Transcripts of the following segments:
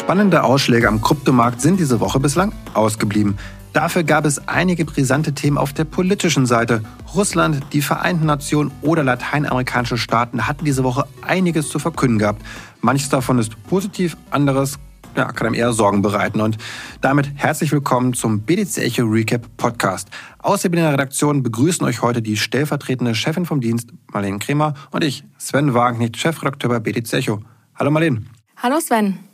Spannende Ausschläge am Kryptomarkt sind diese Woche bislang ausgeblieben. Dafür gab es einige brisante Themen auf der politischen Seite. Russland, die Vereinten Nationen oder lateinamerikanische Staaten hatten diese Woche einiges zu verkünden gehabt. Manches davon ist positiv, anderes ja, kann einem eher Sorgen bereiten. Und damit herzlich willkommen zum BDC Echo Recap Podcast. Aus der Berliner Redaktion begrüßen euch heute die stellvertretende Chefin vom Dienst, Marlene Kremer, und ich, Sven Wagenknecht, Chefredakteur bei BDC Echo. Hallo Marlene. Hallo Sven.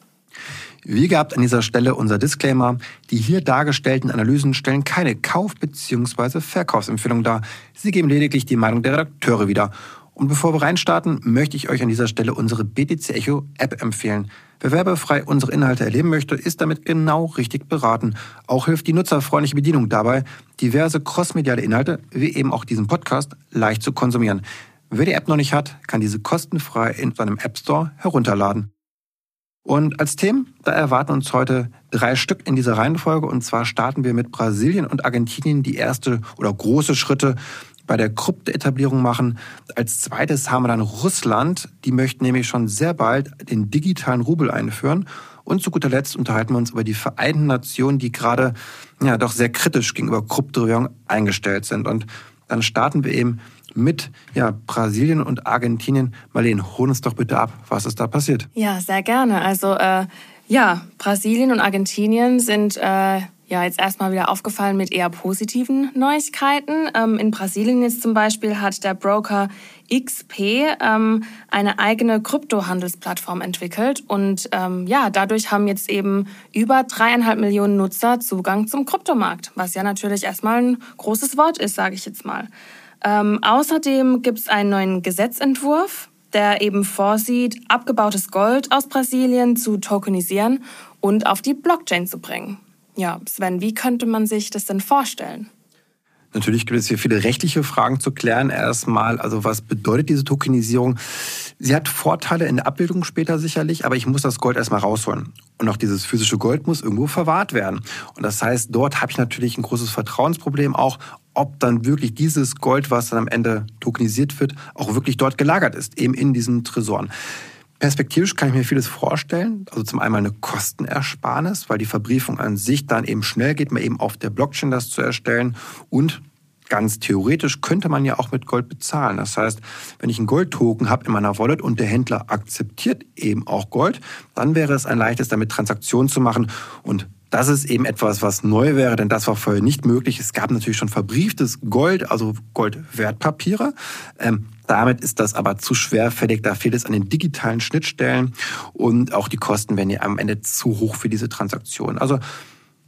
Wie gehabt an dieser Stelle unser Disclaimer. Die hier dargestellten Analysen stellen keine Kauf- bzw. Verkaufsempfehlung dar. Sie geben lediglich die Meinung der Redakteure wieder. Und bevor wir reinstarten, möchte ich euch an dieser Stelle unsere BTC Echo App empfehlen. Wer werbefrei unsere Inhalte erleben möchte, ist damit genau richtig beraten. Auch hilft die nutzerfreundliche Bedienung dabei, diverse crossmediale Inhalte, wie eben auch diesen Podcast, leicht zu konsumieren. Wer die App noch nicht hat, kann diese kostenfrei in seinem App Store herunterladen. Und als Themen, da erwarten uns heute drei Stück in dieser Reihenfolge. Und zwar starten wir mit Brasilien und Argentinien, die erste oder große Schritte bei der Kryptoetablierung machen. Als zweites haben wir dann Russland. Die möchten nämlich schon sehr bald den digitalen Rubel einführen. Und zu guter Letzt unterhalten wir uns über die Vereinten Nationen, die gerade ja doch sehr kritisch gegenüber Kryptowährungen eingestellt sind. Und dann starten wir eben mit ja, Brasilien und Argentinien. Marlene, hol uns doch bitte ab, was ist da passiert? Ja, sehr gerne. Also äh, ja, Brasilien und Argentinien sind äh, ja jetzt erstmal wieder aufgefallen mit eher positiven Neuigkeiten. Ähm, in Brasilien jetzt zum Beispiel hat der Broker XP ähm, eine eigene Kryptohandelsplattform entwickelt und ähm, ja, dadurch haben jetzt eben über dreieinhalb Millionen Nutzer Zugang zum Kryptomarkt, was ja natürlich erstmal ein großes Wort ist, sage ich jetzt mal. Ähm, außerdem gibt es einen neuen Gesetzentwurf, der eben vorsieht, abgebautes Gold aus Brasilien zu tokenisieren und auf die Blockchain zu bringen. Ja, Sven, wie könnte man sich das denn vorstellen? Natürlich gibt es hier viele rechtliche Fragen zu klären. Erstmal, also was bedeutet diese Tokenisierung? Sie hat Vorteile in der Abbildung später sicherlich, aber ich muss das Gold erstmal rausholen. Und auch dieses physische Gold muss irgendwo verwahrt werden. Und das heißt, dort habe ich natürlich ein großes Vertrauensproblem auch, ob dann wirklich dieses Gold, was dann am Ende tokenisiert wird, auch wirklich dort gelagert ist, eben in diesen Tresoren. Perspektivisch kann ich mir vieles vorstellen. Also zum einen eine Kostenersparnis, weil die Verbriefung an sich dann eben schnell geht, mal eben auf der Blockchain das zu erstellen. Und ganz theoretisch könnte man ja auch mit Gold bezahlen. Das heißt, wenn ich einen Goldtoken habe in meiner Wallet und der Händler akzeptiert eben auch Gold, dann wäre es ein leichtes, damit Transaktionen zu machen. Und das ist eben etwas, was neu wäre, denn das war vorher nicht möglich. Es gab natürlich schon verbrieftes Gold, also Goldwertpapiere. Ähm, damit ist das aber zu schwerfällig. Da fehlt es an den digitalen Schnittstellen und auch die Kosten werden ja am Ende zu hoch für diese Transaktion. Also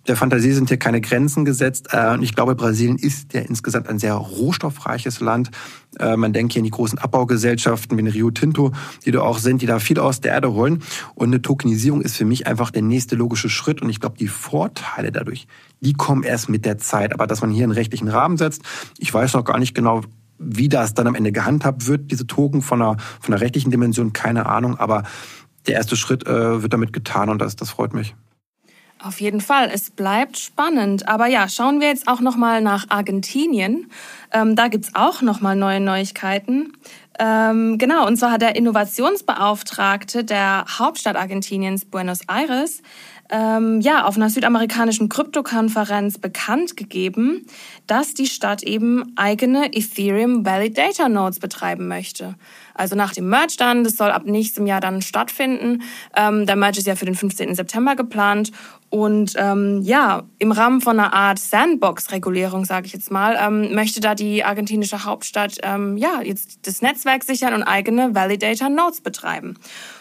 der Fantasie sind hier keine Grenzen gesetzt. Äh, und ich glaube, Brasilien ist ja insgesamt ein sehr rohstoffreiches Land. Äh, man denkt hier an die großen Abbaugesellschaften wie Rio Tinto, die da auch sind, die da viel aus der Erde holen. Und eine Tokenisierung ist für mich einfach der nächste logische Schritt. Und ich glaube, die Vorteile dadurch, die kommen erst mit der Zeit. Aber dass man hier einen rechtlichen Rahmen setzt, ich weiß noch gar nicht genau, wie das dann am Ende gehandhabt wird, diese Token von einer, von einer rechtlichen Dimension, keine Ahnung. Aber der erste Schritt äh, wird damit getan und das, das freut mich. Auf jeden Fall, es bleibt spannend. Aber ja, schauen wir jetzt auch noch mal nach Argentinien. Ähm, da gibt's auch noch mal neue Neuigkeiten. Ähm, genau, und zwar hat der Innovationsbeauftragte der Hauptstadt Argentiniens, Buenos Aires, ähm, ja, auf einer südamerikanischen Kryptokonferenz bekannt gegeben, dass die Stadt eben eigene Ethereum Validator Nodes betreiben möchte. Also nach dem Merge dann, das soll ab nächstem Jahr dann stattfinden. Ähm, der Merge ist ja für den 15. September geplant. Und ähm, ja, im Rahmen von einer Art Sandbox-Regulierung, sage ich jetzt mal, ähm, möchte da die argentinische Hauptstadt ähm, ja jetzt das Netzwerk sichern und eigene Validator Nodes betreiben.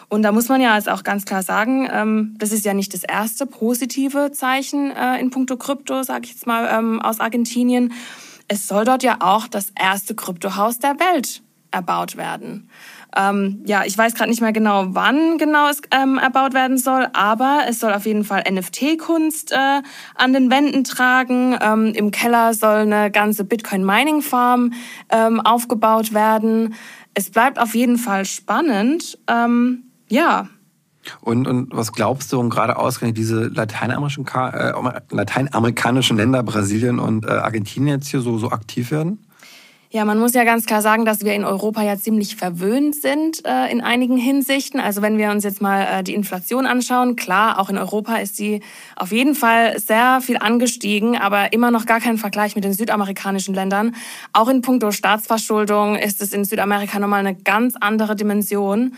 Und da muss man ja jetzt auch ganz klar sagen, ähm, das ist ja nicht das erste positive Zeichen äh, in puncto Krypto, sage ich jetzt mal, ähm, aus Argentinien. Es soll dort ja auch das erste Kryptohaus der Welt erbaut werden. Ähm, ja, ich weiß gerade nicht mehr genau, wann genau es ähm, erbaut werden soll, aber es soll auf jeden Fall NFT-Kunst äh, an den Wänden tragen. Ähm, Im Keller soll eine ganze Bitcoin-Mining-Farm ähm, aufgebaut werden. Es bleibt auf jeden Fall spannend. Ähm, ja, und, und was glaubst du, und gerade ausgerechnet diese lateinamerikanischen, äh, lateinamerikanischen Länder, Brasilien und äh, Argentinien jetzt hier so, so aktiv werden? Ja, man muss ja ganz klar sagen, dass wir in Europa ja ziemlich verwöhnt sind äh, in einigen Hinsichten. Also wenn wir uns jetzt mal äh, die Inflation anschauen, klar, auch in Europa ist sie auf jeden Fall sehr viel angestiegen, aber immer noch gar kein Vergleich mit den südamerikanischen Ländern. Auch in puncto Staatsverschuldung ist es in Südamerika nochmal eine ganz andere Dimension.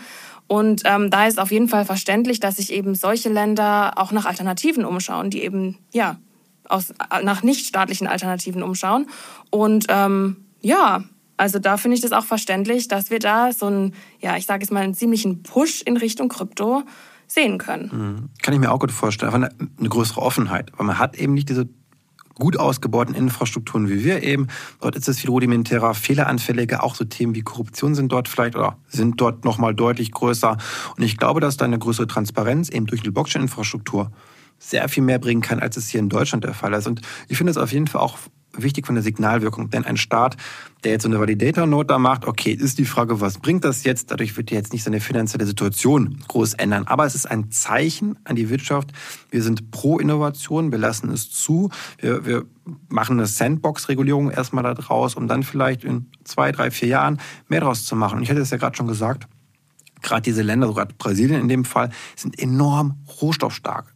Und ähm, da ist auf jeden Fall verständlich, dass sich eben solche Länder auch nach Alternativen umschauen, die eben ja aus, nach nichtstaatlichen Alternativen umschauen. Und ähm, ja, also da finde ich das auch verständlich, dass wir da so einen, ja, ich sage jetzt mal, einen ziemlichen Push in Richtung Krypto sehen können. Mhm. Kann ich mir auch gut vorstellen. Einfach eine, eine größere Offenheit. Weil man hat eben nicht diese gut ausgebauten Infrastrukturen wie wir eben. Dort ist es viel rudimentärer, fehleranfälliger. Auch so Themen wie Korruption sind dort vielleicht oder sind dort nochmal deutlich größer. Und ich glaube, dass da eine größere Transparenz eben durch die Blockchain-Infrastruktur sehr viel mehr bringen kann, als es hier in Deutschland der Fall ist. Und ich finde es auf jeden Fall auch wichtig von der Signalwirkung. Denn ein Staat, der jetzt so eine Validator-Note da macht, okay, ist die Frage, was bringt das jetzt? Dadurch wird jetzt nicht seine finanzielle Situation groß ändern. Aber es ist ein Zeichen an die Wirtschaft. Wir sind pro Innovation, wir lassen es zu. Wir, wir machen eine Sandbox-Regulierung erstmal da draus, um dann vielleicht in zwei, drei, vier Jahren mehr draus zu machen. Und ich hatte es ja gerade schon gesagt, gerade diese Länder, sogar Brasilien in dem Fall, sind enorm rohstoffstark.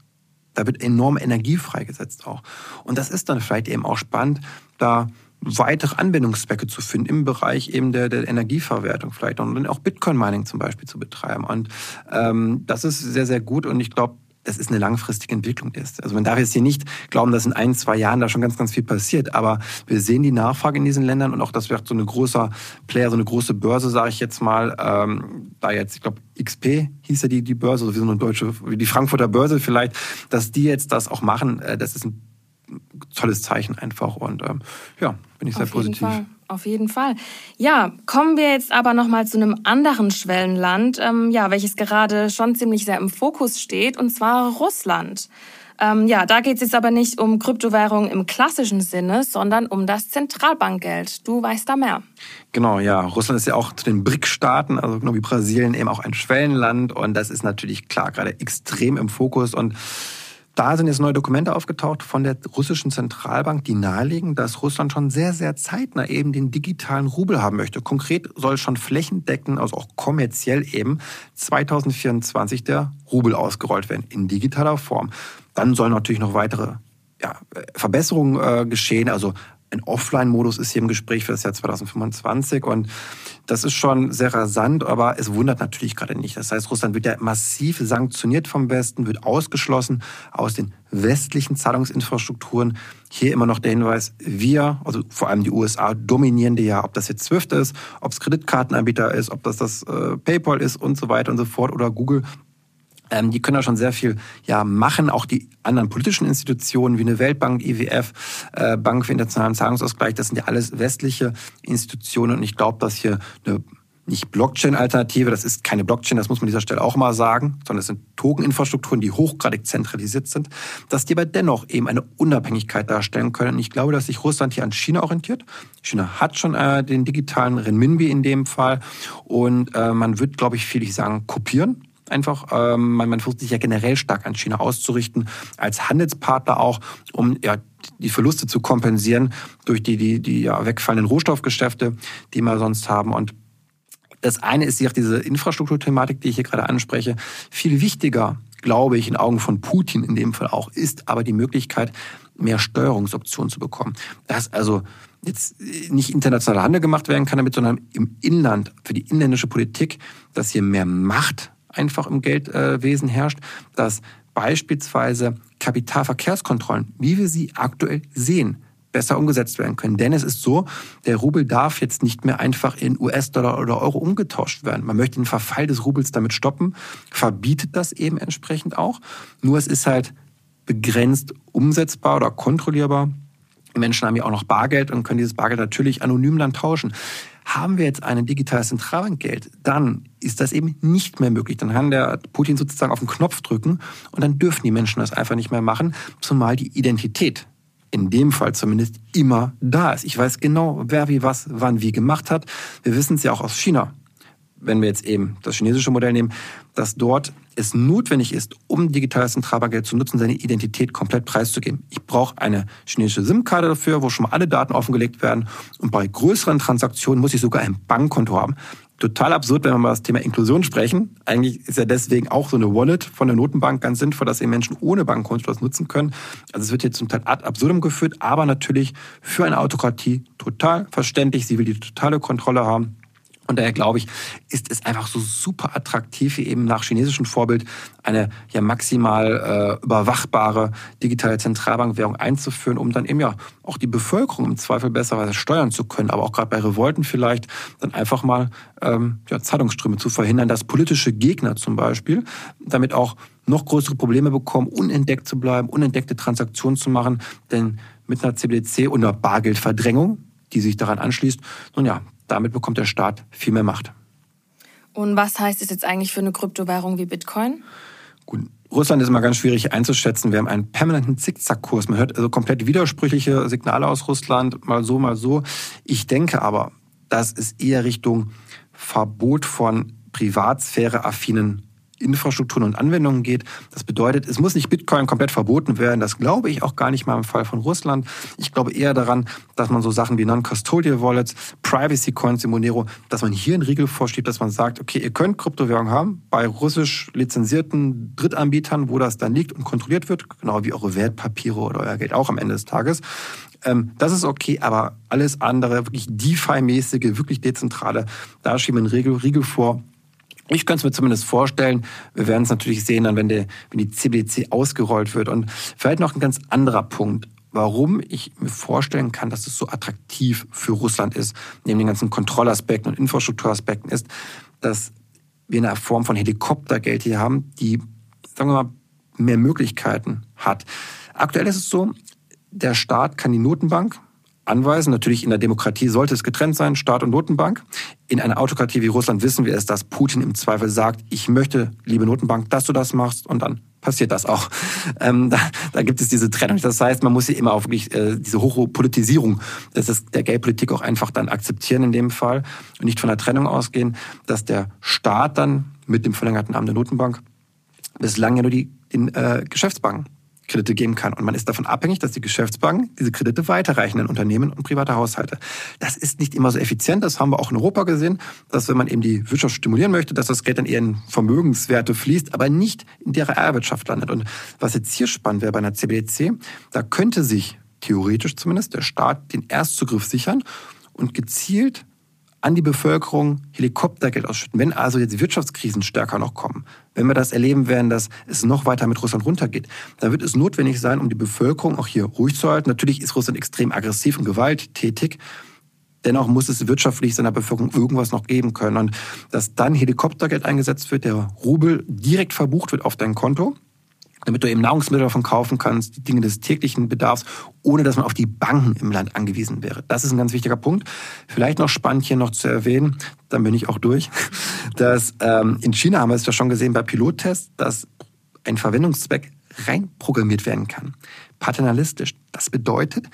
Da wird enorm Energie freigesetzt auch. Und das ist dann vielleicht eben auch spannend, da weitere Anwendungszwecke zu finden im Bereich eben der, der Energieverwertung vielleicht und dann auch Bitcoin-Mining zum Beispiel zu betreiben. Und ähm, das ist sehr, sehr gut und ich glaube, das ist eine langfristige Entwicklung ist. Also man darf jetzt hier nicht glauben, dass in ein, zwei Jahren da schon ganz, ganz viel passiert. Aber wir sehen die Nachfrage in diesen Ländern und auch, dass wir so eine große Player, so eine große Börse, sage ich jetzt mal, ähm, da jetzt, ich glaube, XP hieß ja die, die Börse, also wie so eine deutsche, wie die Frankfurter Börse vielleicht, dass die jetzt das auch machen, äh, das ist ein tolles Zeichen einfach. Und ähm, ja, bin ich sehr Auf positiv. Fall. Auf jeden Fall. Ja, kommen wir jetzt aber noch mal zu einem anderen Schwellenland, ähm, ja, welches gerade schon ziemlich sehr im Fokus steht, und zwar Russland. Ähm, ja, da geht es jetzt aber nicht um Kryptowährungen im klassischen Sinne, sondern um das Zentralbankgeld. Du weißt da mehr. Genau, ja. Russland ist ja auch zu den BRIC-Staaten, also genau wie Brasilien, eben auch ein Schwellenland. Und das ist natürlich klar gerade extrem im Fokus. Und da sind jetzt neue Dokumente aufgetaucht von der russischen Zentralbank, die nahelegen, dass Russland schon sehr, sehr zeitnah eben den digitalen Rubel haben möchte. Konkret soll schon flächendeckend, also auch kommerziell eben 2024 der Rubel ausgerollt werden in digitaler Form. Dann sollen natürlich noch weitere ja, Verbesserungen äh, geschehen, also ein Offline-Modus ist hier im Gespräch für das Jahr 2025 und das ist schon sehr rasant, aber es wundert natürlich gerade nicht. Das heißt, Russland wird ja massiv sanktioniert vom Westen, wird ausgeschlossen aus den westlichen Zahlungsinfrastrukturen. Hier immer noch der Hinweis, wir, also vor allem die USA, dominieren die ja, ob das jetzt Swift ist, ob es Kreditkartenanbieter ist, ob das das äh, PayPal ist und so weiter und so fort oder Google ähm, die können da schon sehr viel ja, machen. Auch die anderen politischen Institutionen wie eine Weltbank, IWF, äh, Bank für internationalen Zahlungsausgleich, das sind ja alles westliche Institutionen. Und ich glaube, dass hier eine nicht Blockchain-Alternative, das ist keine Blockchain, das muss man an dieser Stelle auch mal sagen, sondern es sind Token-Infrastrukturen, die hochgradig zentralisiert sind, dass die aber dennoch eben eine Unabhängigkeit darstellen können. Und ich glaube, dass sich Russland hier an China orientiert. China hat schon äh, den digitalen Renminbi in dem Fall und äh, man wird, glaube ich, viel, ich sagen, kopieren einfach. Ähm, man, versucht sich ja generell stark an China auszurichten, als Handelspartner auch, um ja, die Verluste zu kompensieren durch die, die, die ja, wegfallenden Rohstoffgeschäfte, die wir sonst haben. Und das eine ist auch diese Infrastrukturthematik, die ich hier gerade anspreche. Viel wichtiger, glaube ich, in Augen von Putin in dem Fall auch, ist aber die Möglichkeit, mehr Steuerungsoptionen zu bekommen. Dass also jetzt nicht internationaler Handel gemacht werden kann damit, sondern im Inland, für die inländische Politik, dass hier mehr Macht einfach im Geldwesen herrscht, dass beispielsweise Kapitalverkehrskontrollen, wie wir sie aktuell sehen, besser umgesetzt werden können. Denn es ist so, der Rubel darf jetzt nicht mehr einfach in US-Dollar oder Euro umgetauscht werden. Man möchte den Verfall des Rubels damit stoppen, verbietet das eben entsprechend auch. Nur es ist halt begrenzt umsetzbar oder kontrollierbar. Die Menschen haben ja auch noch Bargeld und können dieses Bargeld natürlich anonym dann tauschen. Haben wir jetzt ein digitales Zentralbankgeld, dann ist das eben nicht mehr möglich. Dann kann der Putin sozusagen auf den Knopf drücken und dann dürfen die Menschen das einfach nicht mehr machen, zumal die Identität in dem Fall zumindest immer da ist. Ich weiß genau, wer wie was wann wie gemacht hat. Wir wissen es ja auch aus China wenn wir jetzt eben das chinesische Modell nehmen, dass dort es notwendig ist, um digitales Zentralbankgeld zu nutzen, seine Identität komplett preiszugeben. Ich brauche eine chinesische SIM-Karte dafür, wo schon mal alle Daten offengelegt werden. Und bei größeren Transaktionen muss ich sogar ein Bankkonto haben. Total absurd, wenn wir mal das Thema Inklusion sprechen. Eigentlich ist ja deswegen auch so eine Wallet von der Notenbank ganz sinnvoll, dass eben Menschen ohne Bankkonto das nutzen können. Also es wird hier zum Teil ad absurdum geführt, aber natürlich für eine Autokratie total verständlich. Sie will die totale Kontrolle haben. Und daher glaube ich, ist es einfach so super attraktiv, eben nach chinesischem Vorbild eine ja maximal äh, überwachbare digitale Zentralbankwährung einzuführen, um dann eben ja auch die Bevölkerung im Zweifel besser steuern zu können, aber auch gerade bei Revolten vielleicht dann einfach mal ähm, ja, Zahlungsströme zu verhindern, dass politische Gegner zum Beispiel damit auch noch größere Probleme bekommen, unentdeckt zu bleiben, unentdeckte Transaktionen zu machen, denn mit einer CBDC und einer Bargeldverdrängung, die sich daran anschließt, nun ja, damit bekommt der Staat viel mehr Macht. Und was heißt es jetzt eigentlich für eine Kryptowährung wie Bitcoin? Gut, Russland ist immer ganz schwierig einzuschätzen. Wir haben einen permanenten Zickzackkurs. Man hört also komplett widersprüchliche Signale aus Russland, mal so, mal so. Ich denke aber, dass es eher Richtung Verbot von privatsphäre-affinen Infrastrukturen und Anwendungen geht. Das bedeutet, es muss nicht Bitcoin komplett verboten werden. Das glaube ich auch gar nicht mal im Fall von Russland. Ich glaube eher daran, dass man so Sachen wie Non-Custodial Wallets, Privacy Coins in Monero, dass man hier einen Riegel vorschiebt, dass man sagt, okay, ihr könnt Kryptowährungen haben bei russisch lizenzierten Drittanbietern, wo das dann liegt und kontrolliert wird, genau wie eure Wertpapiere oder euer Geld auch am Ende des Tages. Ähm, das ist okay, aber alles andere, wirklich DeFi-mäßige, wirklich dezentrale, da schieben wir einen Riegel vor ich könnte es mir zumindest vorstellen. Wir werden es natürlich sehen, dann, wenn, der, wenn die CBDC ausgerollt wird. Und vielleicht noch ein ganz anderer Punkt, warum ich mir vorstellen kann, dass es so attraktiv für Russland ist, neben den ganzen Kontrollaspekten und Infrastrukturaspekten, ist, dass wir eine Form von Helikoptergeld hier haben, die, sagen wir mal, mehr Möglichkeiten hat. Aktuell ist es so, der Staat kann die Notenbank anweisen. Natürlich in der Demokratie sollte es getrennt sein, Staat und Notenbank. In einer Autokratie wie Russland wissen wir es, dass Putin im Zweifel sagt, ich möchte, liebe Notenbank, dass du das machst und dann passiert das auch. Ähm, da, da gibt es diese Trennung. Das heißt, man muss hier immer auch wirklich äh, diese hohe Politisierung das ist der Geldpolitik auch einfach dann akzeptieren in dem Fall und nicht von der Trennung ausgehen, dass der Staat dann mit dem verlängerten Arm der Notenbank bislang ja nur die den äh, Geschäftsbanken Kredite geben kann. Und man ist davon abhängig, dass die Geschäftsbanken diese Kredite weiterreichen an Unternehmen und private Haushalte. Das ist nicht immer so effizient. Das haben wir auch in Europa gesehen, dass wenn man eben die Wirtschaft stimulieren möchte, dass das Geld dann eher in Vermögenswerte fließt, aber nicht in der Realwirtschaft landet. Und was jetzt hier spannend wäre bei einer CBDC, da könnte sich theoretisch zumindest der Staat den Erstzugriff sichern und gezielt an die Bevölkerung Helikoptergeld ausschütten. Wenn also jetzt Wirtschaftskrisen stärker noch kommen, wenn wir das erleben werden, dass es noch weiter mit Russland runtergeht, dann wird es notwendig sein, um die Bevölkerung auch hier ruhig zu halten. Natürlich ist Russland extrem aggressiv und gewalttätig. Dennoch muss es wirtschaftlich seiner Bevölkerung irgendwas noch geben können. Und dass dann Helikoptergeld eingesetzt wird, der Rubel direkt verbucht wird auf dein Konto, damit du eben Nahrungsmittel davon kaufen kannst, die Dinge des täglichen Bedarfs, ohne dass man auf die Banken im Land angewiesen wäre. Das ist ein ganz wichtiger Punkt. Vielleicht noch spannend hier noch zu erwähnen, dann bin ich auch durch, dass ähm, in China haben wir es ja schon gesehen bei Pilottests, dass ein Verwendungszweck reinprogrammiert werden kann. Paternalistisch. Das bedeutet,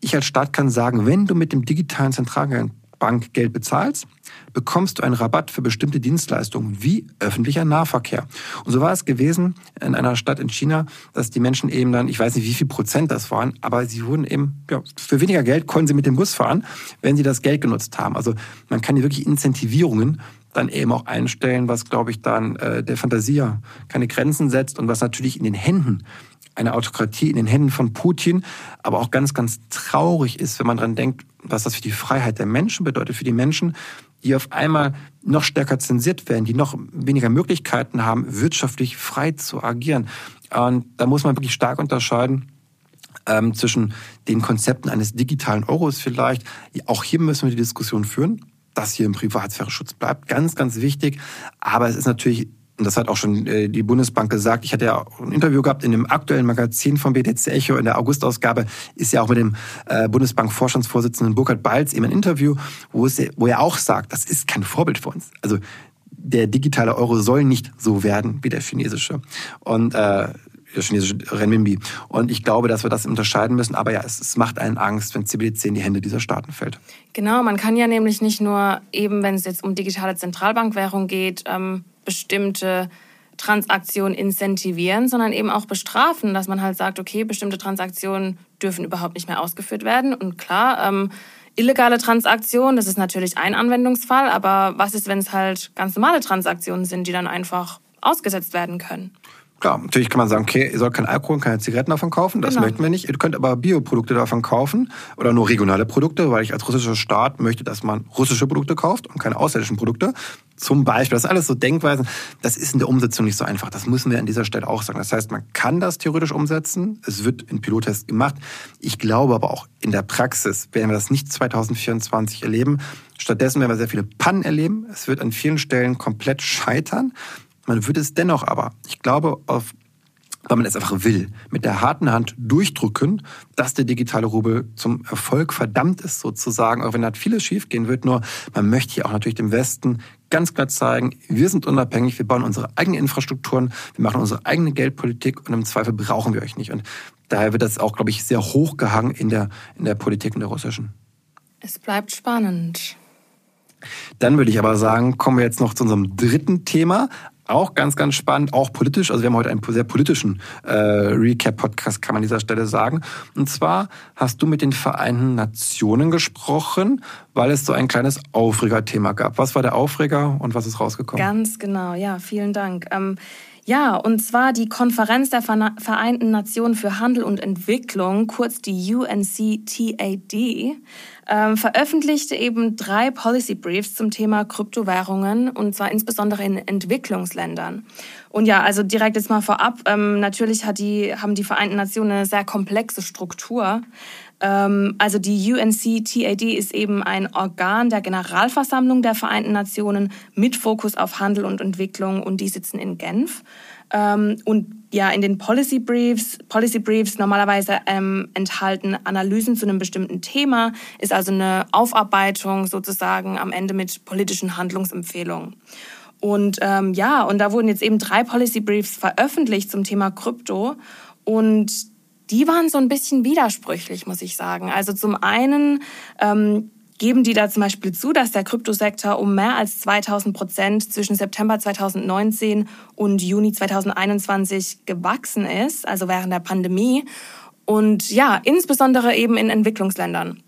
ich als Staat kann sagen, wenn du mit dem digitalen Zentralbankgeld bezahlst, bekommst du einen Rabatt für bestimmte Dienstleistungen wie öffentlicher Nahverkehr. Und so war es gewesen in einer Stadt in China, dass die Menschen eben dann, ich weiß nicht wie viel Prozent das waren, aber sie wurden eben, ja, für weniger Geld konnten sie mit dem Bus fahren, wenn sie das Geld genutzt haben. Also man kann hier wirklich Incentivierungen dann eben auch einstellen, was, glaube ich, dann äh, der Fantasie keine Grenzen setzt und was natürlich in den Händen einer Autokratie, in den Händen von Putin, aber auch ganz, ganz traurig ist, wenn man dran denkt, was das für die Freiheit der Menschen bedeutet, für die Menschen, die auf einmal noch stärker zensiert werden, die noch weniger Möglichkeiten haben, wirtschaftlich frei zu agieren. Und da muss man wirklich stark unterscheiden ähm, zwischen den Konzepten eines digitalen Euros vielleicht. Auch hier müssen wir die Diskussion führen, dass hier im Privatsphäre-Schutz bleibt. Ganz, ganz wichtig. Aber es ist natürlich und das hat auch schon äh, die Bundesbank gesagt. Ich hatte ja ein Interview gehabt in dem aktuellen Magazin vom BTC Echo in der Augustausgabe, ist ja auch mit dem äh, Bundesbank-Vorstandsvorsitzenden Burkhard Balz eben ein Interview, wo, es, wo er auch sagt, das ist kein Vorbild für uns. Also der digitale Euro soll nicht so werden wie der chinesische. Und äh, der chinesische Renminbi. Und ich glaube, dass wir das unterscheiden müssen. Aber ja, es, es macht einen Angst, wenn CBDC in die Hände dieser Staaten fällt. Genau, man kann ja nämlich nicht nur eben, wenn es jetzt um digitale Zentralbankwährung geht, ähm, bestimmte Transaktionen incentivieren, sondern eben auch bestrafen, dass man halt sagt, okay, bestimmte Transaktionen dürfen überhaupt nicht mehr ausgeführt werden. Und klar, ähm, illegale Transaktionen, das ist natürlich ein Anwendungsfall, aber was ist, wenn es halt ganz normale Transaktionen sind, die dann einfach ausgesetzt werden können? Klar, natürlich kann man sagen, okay, ihr sollt kein Alkohol, keine Zigaretten davon kaufen, das genau. möchten wir nicht. Ihr könnt aber Bioprodukte davon kaufen oder nur regionale Produkte, weil ich als russischer Staat möchte, dass man russische Produkte kauft und keine ausländischen Produkte. Zum Beispiel, das ist alles so Denkweisen. Das ist in der Umsetzung nicht so einfach. Das müssen wir an dieser Stelle auch sagen. Das heißt, man kann das theoretisch umsetzen. Es wird in Pilottests gemacht. Ich glaube aber auch in der Praxis werden wir das nicht 2024 erleben. Stattdessen werden wir sehr viele Pannen erleben. Es wird an vielen Stellen komplett scheitern. Man würde es dennoch aber, ich glaube, auf, weil man es einfach will, mit der harten Hand durchdrücken, dass der digitale Rubel zum Erfolg verdammt ist, sozusagen, auch wenn da vieles schiefgehen wird. Nur man möchte hier auch natürlich dem Westen ganz klar zeigen, wir sind unabhängig, wir bauen unsere eigenen Infrastrukturen, wir machen unsere eigene Geldpolitik und im Zweifel brauchen wir euch nicht. Und daher wird das auch, glaube ich, sehr hochgehangen in der, in der Politik in der russischen. Es bleibt spannend. Dann würde ich aber sagen, kommen wir jetzt noch zu unserem dritten Thema, auch ganz, ganz spannend, auch politisch. Also wir haben heute einen sehr politischen äh, Recap-Podcast, kann man an dieser Stelle sagen. Und zwar hast du mit den Vereinten Nationen gesprochen, weil es so ein kleines Aufregerthema gab. Was war der Aufreger und was ist rausgekommen? Ganz genau, ja, vielen Dank. Ähm, ja, und zwar die Konferenz der Vereinten Nationen für Handel und Entwicklung, kurz die UNCTAD, ähm, veröffentlichte eben drei Policy Briefs zum Thema Kryptowährungen und zwar insbesondere in Entwicklungsländern. Und ja, also direkt jetzt mal vorab, ähm, natürlich hat die, haben die Vereinten Nationen eine sehr komplexe Struktur. Ähm, also die UNCTAD ist eben ein Organ der Generalversammlung der Vereinten Nationen mit Fokus auf Handel und Entwicklung und die sitzen in Genf. Ähm, und ja, in den Policy Briefs, Policy Briefs normalerweise ähm, enthalten Analysen zu einem bestimmten Thema, ist also eine Aufarbeitung sozusagen am Ende mit politischen Handlungsempfehlungen. Und ähm, ja, und da wurden jetzt eben drei Policy Briefs veröffentlicht zum Thema Krypto und die waren so ein bisschen widersprüchlich, muss ich sagen. Also zum einen ähm, geben die da zum Beispiel zu, dass der Kryptosektor um mehr als 2000 Prozent zwischen September 2019 und Juni 2021 gewachsen ist, also während der Pandemie. Und ja, insbesondere eben in Entwicklungsländern.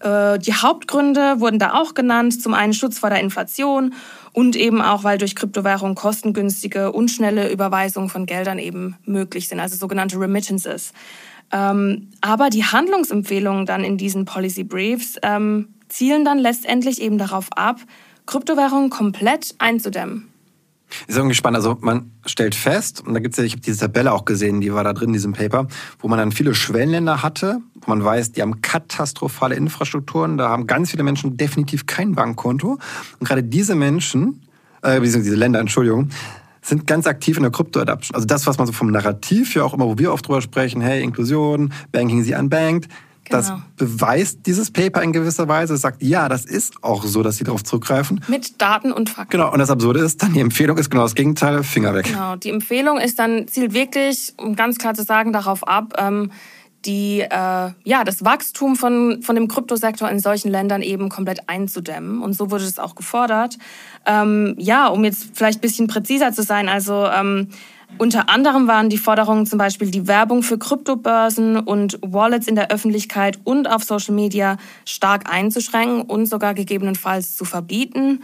Äh, die Hauptgründe wurden da auch genannt. Zum einen Schutz vor der Inflation und eben auch, weil durch Kryptowährung kostengünstige und schnelle Überweisungen von Geldern eben möglich sind, also sogenannte Remittances. Ähm, aber die Handlungsempfehlungen dann in diesen Policy Briefs ähm, zielen dann letztendlich eben darauf ab, Kryptowährungen komplett einzudämmen. Ist irgendwie spannend. Also man stellt fest, und da gibt's ja, ich habe diese Tabelle auch gesehen, die war da drin in diesem Paper, wo man dann viele Schwellenländer hatte, wo man weiß, die haben katastrophale Infrastrukturen, da haben ganz viele Menschen definitiv kein Bankkonto. Und gerade diese Menschen, äh, diese Länder, Entschuldigung, sind ganz aktiv in der Krypto-Adaption. Also das, was man so vom Narrativ ja auch immer, wo wir oft drüber sprechen, hey, Inklusion, Banking sie unbanked, das genau. beweist dieses Paper in gewisser Weise. Es sagt, ja, das ist auch so, dass sie darauf zurückgreifen. Mit Daten und Fakten. Genau. Und das Absurde ist dann, die Empfehlung ist genau das Gegenteil, Finger weg. Genau. Die Empfehlung ist dann, zielt wirklich, um ganz klar zu sagen, darauf ab, ähm, die, äh, ja, das Wachstum von, von dem Kryptosektor in solchen Ländern eben komplett einzudämmen. Und so wurde es auch gefordert. Ähm, ja, um jetzt vielleicht ein bisschen präziser zu sein, also ähm, unter anderem waren die Forderungen zum Beispiel die Werbung für Kryptobörsen und Wallets in der Öffentlichkeit und auf Social Media stark einzuschränken und sogar gegebenenfalls zu verbieten.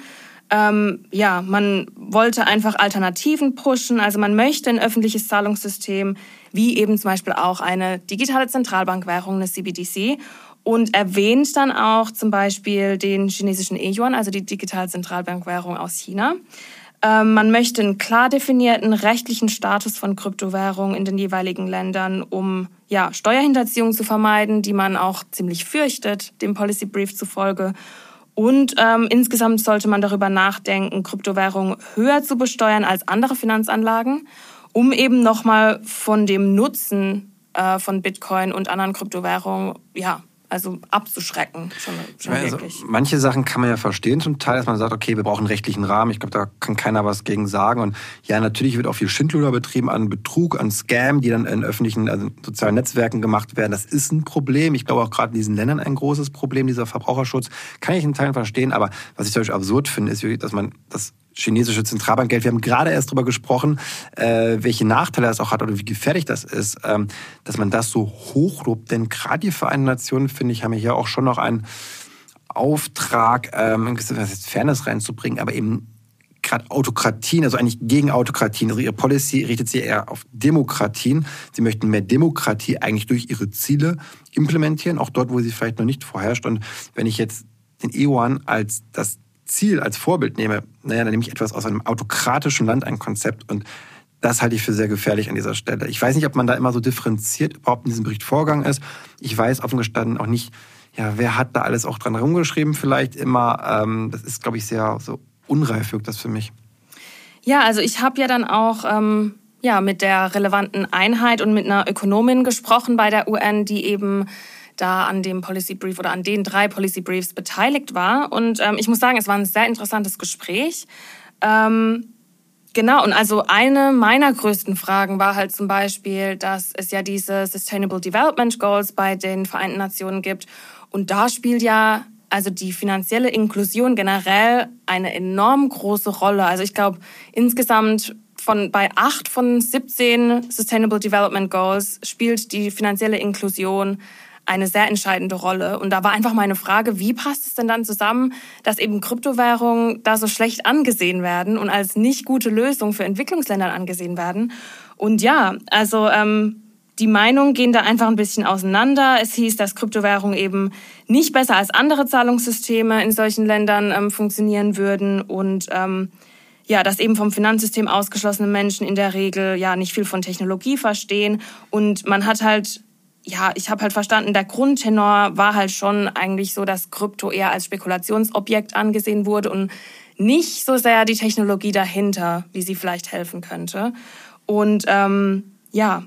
Ähm, ja, man wollte einfach Alternativen pushen. Also man möchte ein öffentliches Zahlungssystem, wie eben zum Beispiel auch eine digitale Zentralbankwährung, eine CBDC. Und erwähnt dann auch zum Beispiel den chinesischen E-Yuan, also die digitale Zentralbankwährung aus China. Ähm, man möchte einen klar definierten rechtlichen Status von Kryptowährungen in den jeweiligen Ländern, um ja, Steuerhinterziehung zu vermeiden, die man auch ziemlich fürchtet, dem Policy Brief zufolge. Und ähm, insgesamt sollte man darüber nachdenken, Kryptowährungen höher zu besteuern als andere Finanzanlagen, um eben nochmal von dem Nutzen äh, von Bitcoin und anderen Kryptowährungen ja, also abzuschrecken. Schon, schon also, manche Sachen kann man ja verstehen zum Teil, dass man sagt, okay, wir brauchen einen rechtlichen Rahmen. Ich glaube, da kann keiner was gegen sagen. Und ja, natürlich wird auch viel Schindluder betrieben an Betrug, an Scam, die dann in öffentlichen also sozialen Netzwerken gemacht werden. Das ist ein Problem. Ich glaube auch gerade in diesen Ländern ein großes Problem, dieser Verbraucherschutz. Kann ich in Teilen verstehen. Aber was ich zum Beispiel absurd finde, ist, dass man das chinesische Zentralbankgeld. Wir haben gerade erst darüber gesprochen, äh, welche Nachteile das auch hat oder wie gefährlich das ist, ähm, dass man das so hochlobt. Denn gerade die Vereinten Nationen, finde ich, haben hier auch schon noch einen Auftrag, ähm, Fairness reinzubringen, aber eben gerade Autokratien, also eigentlich gegen Autokratien. Also ihre Policy richtet sich eher auf Demokratien. Sie möchten mehr Demokratie eigentlich durch ihre Ziele implementieren, auch dort, wo sie vielleicht noch nicht vorherrscht. Und wenn ich jetzt den E-Yuan als das Ziel, als Vorbild nehme, naja, dann nehme ich etwas aus einem autokratischen Land, ein Konzept und das halte ich für sehr gefährlich an dieser Stelle. Ich weiß nicht, ob man da immer so differenziert überhaupt in diesem Bericht vorgegangen ist. Ich weiß offen gestanden auch nicht, ja, wer hat da alles auch dran herumgeschrieben vielleicht immer. Ähm, das ist, glaube ich, sehr so unreif wirkt das für mich. Ja, also ich habe ja dann auch ähm, ja, mit der relevanten Einheit und mit einer Ökonomin gesprochen bei der UN, die eben da an dem Policy Brief oder an den drei Policy Briefs beteiligt war. Und ähm, ich muss sagen, es war ein sehr interessantes Gespräch. Ähm, genau, und also eine meiner größten Fragen war halt zum Beispiel, dass es ja diese Sustainable Development Goals bei den Vereinten Nationen gibt. Und da spielt ja also die finanzielle Inklusion generell eine enorm große Rolle. Also ich glaube, insgesamt von bei acht von 17 Sustainable Development Goals spielt die finanzielle Inklusion eine sehr entscheidende Rolle. Und da war einfach meine Frage, wie passt es denn dann zusammen, dass eben Kryptowährungen da so schlecht angesehen werden und als nicht gute Lösung für Entwicklungsländer angesehen werden? Und ja, also ähm, die Meinungen gehen da einfach ein bisschen auseinander. Es hieß, dass Kryptowährungen eben nicht besser als andere Zahlungssysteme in solchen Ländern ähm, funktionieren würden und ähm, ja, dass eben vom Finanzsystem ausgeschlossene Menschen in der Regel ja nicht viel von Technologie verstehen und man hat halt ja, ich habe halt verstanden, der Grundtenor war halt schon eigentlich so, dass Krypto eher als Spekulationsobjekt angesehen wurde und nicht so sehr die Technologie dahinter, wie sie vielleicht helfen könnte. Und ähm, ja,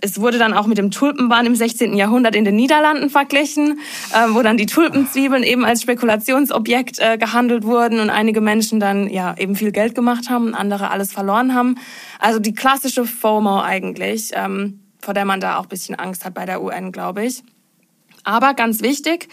es wurde dann auch mit dem Tulpenbahn im 16. Jahrhundert in den Niederlanden verglichen, äh, wo dann die Tulpenzwiebeln eben als Spekulationsobjekt äh, gehandelt wurden und einige Menschen dann ja eben viel Geld gemacht haben, andere alles verloren haben. Also die klassische FOMO eigentlich. Ähm, vor der man da auch ein bisschen Angst hat bei der UN, glaube ich. Aber ganz wichtig,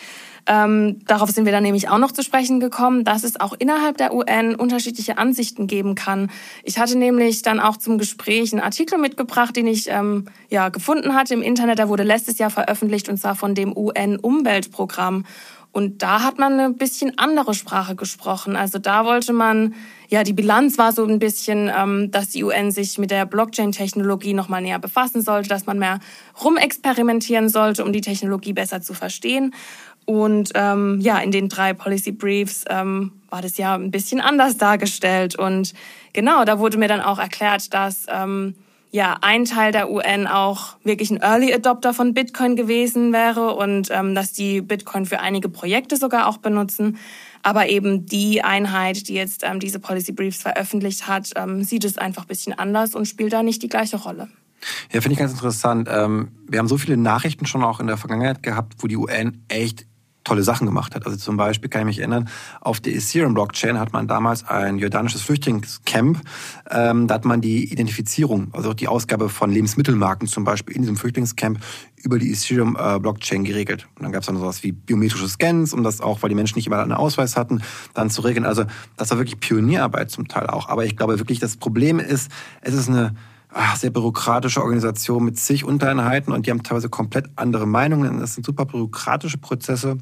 ähm, darauf sind wir dann nämlich auch noch zu sprechen gekommen, dass es auch innerhalb der UN unterschiedliche Ansichten geben kann. Ich hatte nämlich dann auch zum Gespräch einen Artikel mitgebracht, den ich ähm, ja gefunden hatte im Internet. Der wurde letztes Jahr veröffentlicht und zwar von dem UN-Umweltprogramm. Und da hat man eine bisschen andere Sprache gesprochen. Also da wollte man, ja, die Bilanz war so ein bisschen, ähm, dass die UN sich mit der Blockchain-Technologie nochmal näher befassen sollte, dass man mehr rumexperimentieren sollte, um die Technologie besser zu verstehen. Und ähm, ja, in den drei Policy Briefs ähm, war das ja ein bisschen anders dargestellt. Und genau, da wurde mir dann auch erklärt, dass ähm, ja ein Teil der UN auch wirklich ein Early Adopter von Bitcoin gewesen wäre und ähm, dass die Bitcoin für einige Projekte sogar auch benutzen. Aber eben die Einheit, die jetzt ähm, diese Policy Briefs veröffentlicht hat, ähm, sieht es einfach ein bisschen anders und spielt da nicht die gleiche Rolle. Ja, finde ich ganz interessant. Ähm, wir haben so viele Nachrichten schon auch in der Vergangenheit gehabt, wo die UN echt tolle Sachen gemacht hat. Also zum Beispiel kann ich mich erinnern, auf der Ethereum-Blockchain hat man damals ein jordanisches Flüchtlingscamp. Ähm, da hat man die Identifizierung, also die Ausgabe von Lebensmittelmarken zum Beispiel in diesem Flüchtlingscamp über die Ethereum-Blockchain geregelt. Und dann gab es dann sowas wie biometrische Scans, um das auch, weil die Menschen nicht immer einen Ausweis hatten, dann zu regeln. Also das war wirklich Pionierarbeit zum Teil auch. Aber ich glaube wirklich, das Problem ist, es ist eine sehr bürokratische Organisation mit zig Untereinheiten und die haben teilweise komplett andere Meinungen. Das sind super bürokratische Prozesse.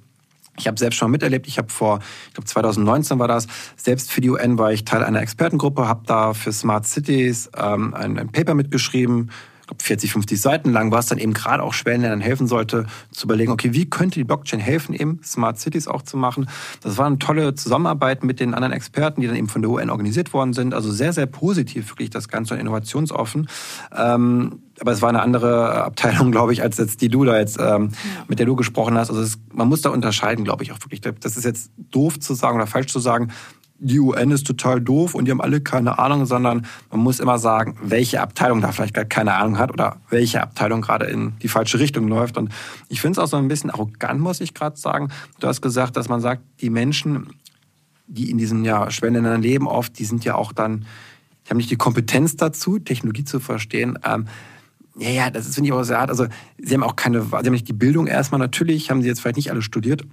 Ich habe selbst schon miterlebt. Ich habe vor, ich glaube 2019 war das, selbst für die UN war ich Teil einer Expertengruppe, habe da für Smart Cities ähm, ein, ein Paper mitgeschrieben, 40, 50 Seiten lang, was dann eben gerade auch Schwellenländern helfen sollte, zu überlegen, okay, wie könnte die Blockchain helfen, eben Smart Cities auch zu machen. Das war eine tolle Zusammenarbeit mit den anderen Experten, die dann eben von der UN organisiert worden sind. Also sehr, sehr positiv wirklich das Ganze und innovationsoffen. Ähm, aber es war eine andere Abteilung, glaube ich, als jetzt die du da jetzt, ähm, ja. mit der du gesprochen hast. Also es, man muss da unterscheiden, glaube ich, auch wirklich. Das ist jetzt doof zu sagen oder falsch zu sagen die UN ist total doof und die haben alle keine Ahnung, sondern man muss immer sagen, welche Abteilung da vielleicht gerade keine Ahnung hat oder welche Abteilung gerade in die falsche Richtung läuft. Und ich finde es auch so ein bisschen arrogant, muss ich gerade sagen. Du hast gesagt, dass man sagt, die Menschen, die in diesen ja, Schwellenländern leben, oft, die sind ja auch dann, die haben nicht die Kompetenz dazu, Technologie zu verstehen. Ähm, ja, ja, das ist, finde ich, auch sehr hart. Also, sie haben auch keine, sie haben nicht die Bildung erstmal. Natürlich haben sie jetzt vielleicht nicht alle studiert.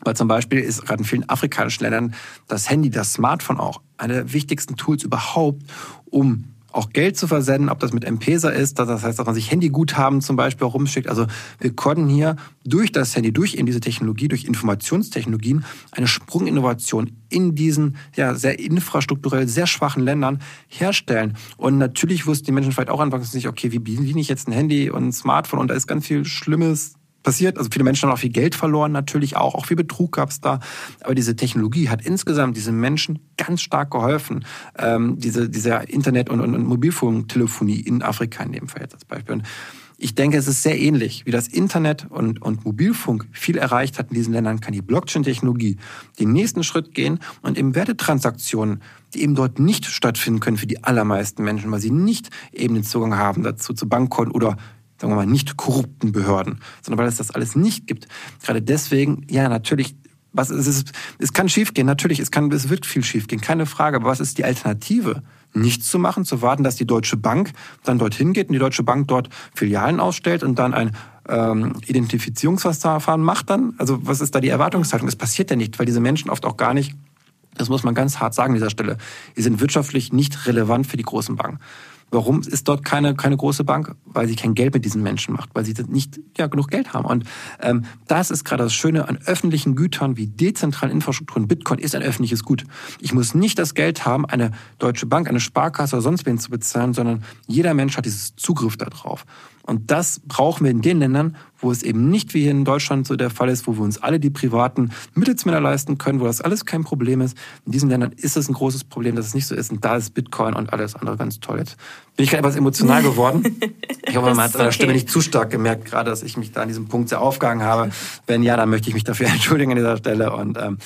Weil zum Beispiel ist gerade in vielen afrikanischen Ländern das Handy, das Smartphone auch eine der wichtigsten Tools überhaupt, um auch Geld zu versenden, ob das mit M-Pesa ist, das heißt, dass man sich Handyguthaben zum Beispiel auch rumschickt. Also wir konnten hier durch das Handy, durch in diese Technologie, durch Informationstechnologien eine Sprunginnovation in diesen ja, sehr infrastrukturell sehr schwachen Ländern herstellen. Und natürlich wussten die Menschen vielleicht auch anfangs nicht, okay, wie bediene ich jetzt ein Handy und ein Smartphone und da ist ganz viel Schlimmes passiert. Also viele Menschen haben auch viel Geld verloren, natürlich auch. Auch viel Betrug gab es da. Aber diese Technologie hat insgesamt diesen Menschen ganz stark geholfen. Ähm, diese, diese Internet- und, und, und Mobilfunktelefonie in Afrika in dem Fall jetzt als Beispiel. Und ich denke, es ist sehr ähnlich, wie das Internet und, und Mobilfunk viel erreicht hat in diesen Ländern, kann die Blockchain-Technologie den nächsten Schritt gehen und eben Wertetransaktionen, die eben dort nicht stattfinden können für die allermeisten Menschen, weil sie nicht eben den Zugang haben dazu zu Bankkonten oder sagen wir mal, nicht korrupten Behörden, sondern weil es das alles nicht gibt. Gerade deswegen, ja, natürlich, was es ist, es kann schiefgehen, natürlich, es kann, es wird viel schiefgehen, keine Frage. Aber was ist die Alternative? Nichts zu machen, zu warten, dass die Deutsche Bank dann dorthin geht und die Deutsche Bank dort Filialen ausstellt und dann ein ähm, Identifizierungsverfahren macht dann? Also was ist da die Erwartungshaltung? Es passiert ja nicht, weil diese Menschen oft auch gar nicht, das muss man ganz hart sagen an dieser Stelle, die sind wirtschaftlich nicht relevant für die großen Banken. Warum ist dort keine, keine große Bank? Weil sie kein Geld mit diesen Menschen macht, weil sie nicht ja, genug Geld haben. Und ähm, das ist gerade das Schöne an öffentlichen Gütern wie dezentralen Infrastrukturen. Bitcoin ist ein öffentliches Gut. Ich muss nicht das Geld haben, eine deutsche Bank, eine Sparkasse oder sonst wen zu bezahlen, sondern jeder Mensch hat dieses Zugriff darauf. Und das brauchen wir in den Ländern, wo es eben nicht wie hier in Deutschland so der Fall ist, wo wir uns alle die privaten Mittelsmänner leisten können, wo das alles kein Problem ist. In diesen Ländern ist es ein großes Problem, dass es nicht so ist. Und da ist Bitcoin und alles andere ganz toll. Jetzt bin ich gerade etwas emotional geworden. Ich hoffe, man hat an der okay. Stimme nicht zu stark gemerkt, gerade, dass ich mich da an diesem Punkt sehr aufgegangen habe. Wenn ja, dann möchte ich mich dafür entschuldigen an dieser Stelle. Und ähm,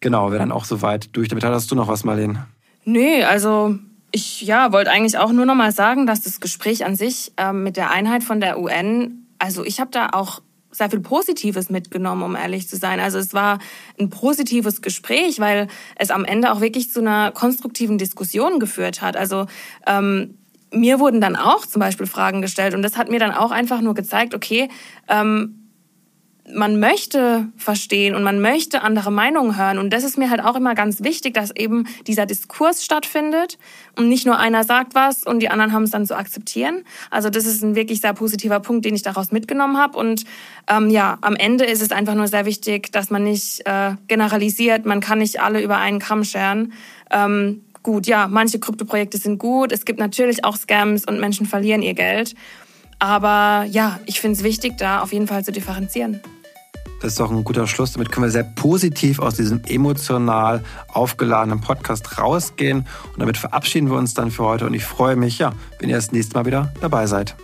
genau, wir dann auch soweit durch. Damit hast du noch was, Marlene? Nee, also ich ja, wollte eigentlich auch nur noch mal sagen, dass das Gespräch an sich ähm, mit der Einheit von der UN, also ich habe da auch sehr viel Positives mitgenommen, um ehrlich zu sein. Also es war ein positives Gespräch, weil es am Ende auch wirklich zu einer konstruktiven Diskussion geführt hat. Also ähm, mir wurden dann auch zum Beispiel Fragen gestellt und das hat mir dann auch einfach nur gezeigt, okay, ähm, man möchte verstehen und man möchte andere Meinungen hören. Und das ist mir halt auch immer ganz wichtig, dass eben dieser Diskurs stattfindet und nicht nur einer sagt was und die anderen haben es dann zu akzeptieren. Also das ist ein wirklich sehr positiver Punkt, den ich daraus mitgenommen habe. Und ähm, ja, am Ende ist es einfach nur sehr wichtig, dass man nicht äh, generalisiert. Man kann nicht alle über einen Kamm scheren. Ähm, gut, ja, manche Kryptoprojekte sind gut. Es gibt natürlich auch Scams und Menschen verlieren ihr Geld. Aber ja, ich finde es wichtig, da auf jeden Fall zu differenzieren. Das ist doch ein guter Schluss. Damit können wir sehr positiv aus diesem emotional aufgeladenen Podcast rausgehen. Und damit verabschieden wir uns dann für heute. Und ich freue mich, ja, wenn ihr das nächste Mal wieder dabei seid.